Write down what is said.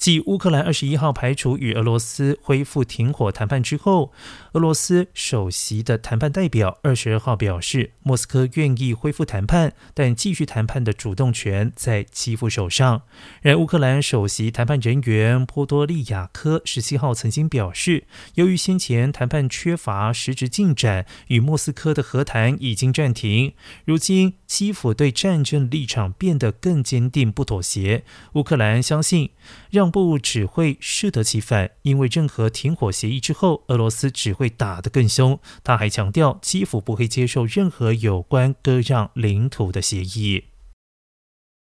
继乌克兰二十一号排除与俄罗斯恢复停火谈判之后，俄罗斯首席的谈判代表二十二号表示，莫斯科愿意恢复谈判，但继续谈判的主动权在基辅手上。然乌克兰首席谈判人员波多利亚科十七号曾经表示，由于先前谈判缺乏实质进展，与莫斯科的和谈已经暂停。如今基辅对战争立场变得更坚定，不妥协。乌克兰相信让。不只会适得其反，因为任何停火协议之后，俄罗斯只会打得更凶。他还强调，基辅不会接受任何有关割让领土的协议。